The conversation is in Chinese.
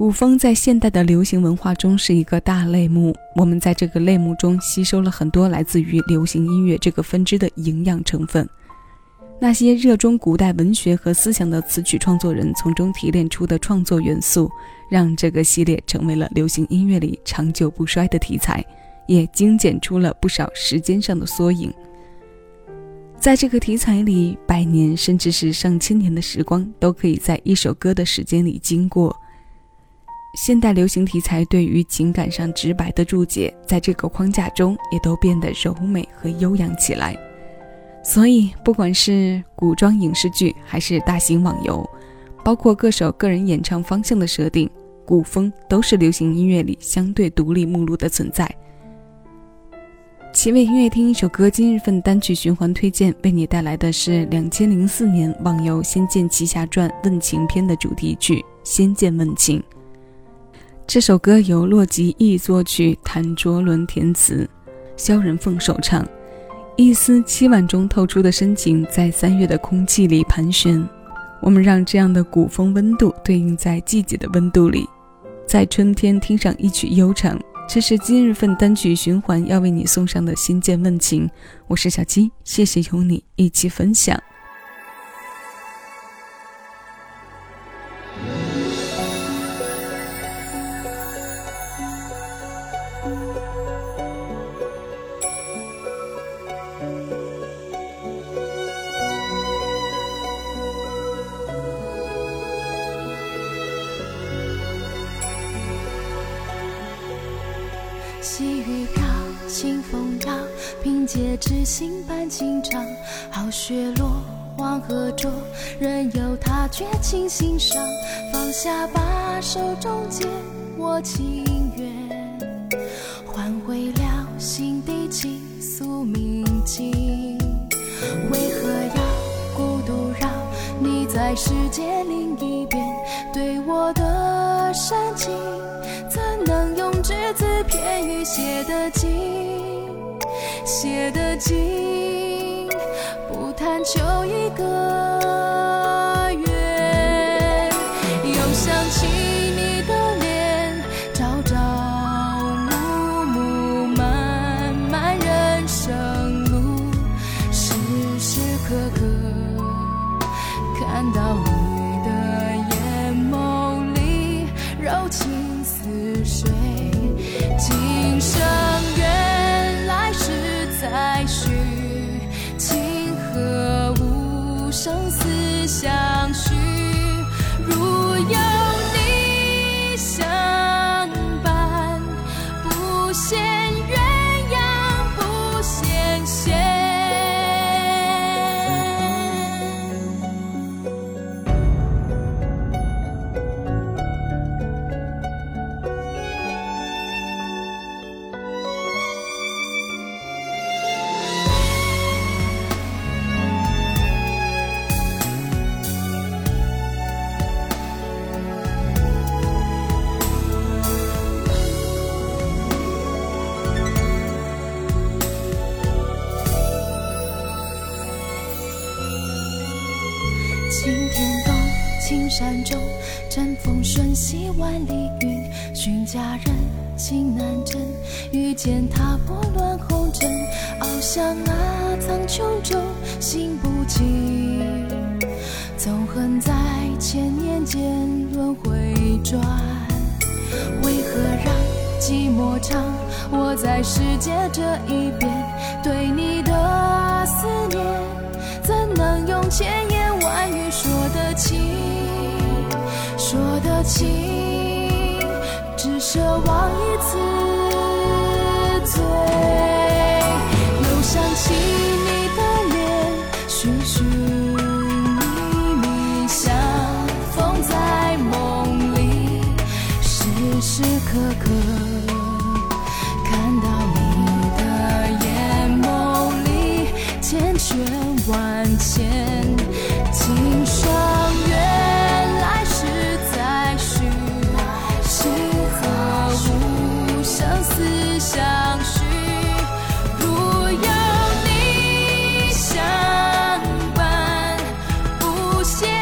古风在现代的流行文化中是一个大类目，我们在这个类目中吸收了很多来自于流行音乐这个分支的营养成分。那些热衷古代文学和思想的词曲创作人从中提炼出的创作元素，让这个系列成为了流行音乐里长久不衰的题材，也精简出了不少时间上的缩影。在这个题材里，百年甚至是上千年的时光都可以在一首歌的时间里经过。现代流行题材对于情感上直白的注解，在这个框架中也都变得柔美和悠扬起来。所以，不管是古装影视剧，还是大型网游，包括歌手个人演唱方向的设定，古风都是流行音乐里相对独立目录的存在。奇味音乐听一首歌，今日份单曲循环推荐，为你带来的是两千零四年网游《仙剑奇侠传问情篇》的主题曲《仙剑问情》。这首歌由洛吉义作曲，谭卓伦填词，萧仁凤首唱。一丝凄婉中透出的深情，在三月的空气里盘旋。我们让这样的古风温度对应在季节的温度里，在春天听上一曲悠长。这是今日份单曲循环要为你送上的心间问情。我是小七，谢谢有你一起分享。细雨飘，清风摇，凭借痴心伴情长。好雪落，黄河浊，任由它绝情心伤。放下吧，手中剑，我情心底倾诉铭记。为何要孤独绕？你在世界另一边，对我的深情。怎能用只字片语写得尽，写得尽，不贪求一个看到晴天东青山中，阵风瞬息万里云。寻佳人，情难枕。遇见他，拨乱红尘。翱翔啊，苍穹中，心不静。纵横在千年间轮回转，为何让寂寞长？我在世界这一边，对你的思念，怎能用千言万语说得清？说的清，只奢望一次醉。又想起你的脸，寻寻觅觅，相逢在梦里，时时刻刻些。